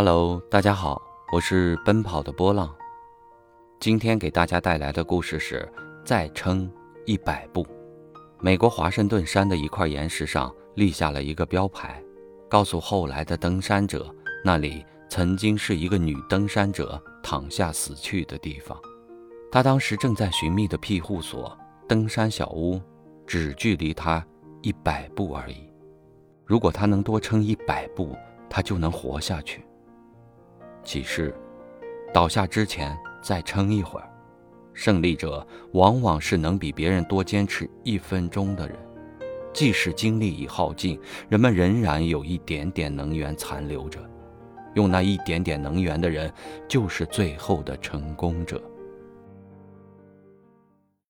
Hello，大家好，我是奔跑的波浪。今天给大家带来的故事是再撑一百步。美国华盛顿山的一块岩石上立下了一个标牌，告诉后来的登山者，那里曾经是一个女登山者躺下死去的地方。她当时正在寻觅的庇护所——登山小屋，只距离她一百步而已。如果她能多撑一百步，她就能活下去。启示：倒下之前再撑一会儿。胜利者往往是能比别人多坚持一分钟的人。即使精力已耗尽，人们仍然有一点点能源残留着。用那一点点能源的人，就是最后的成功者。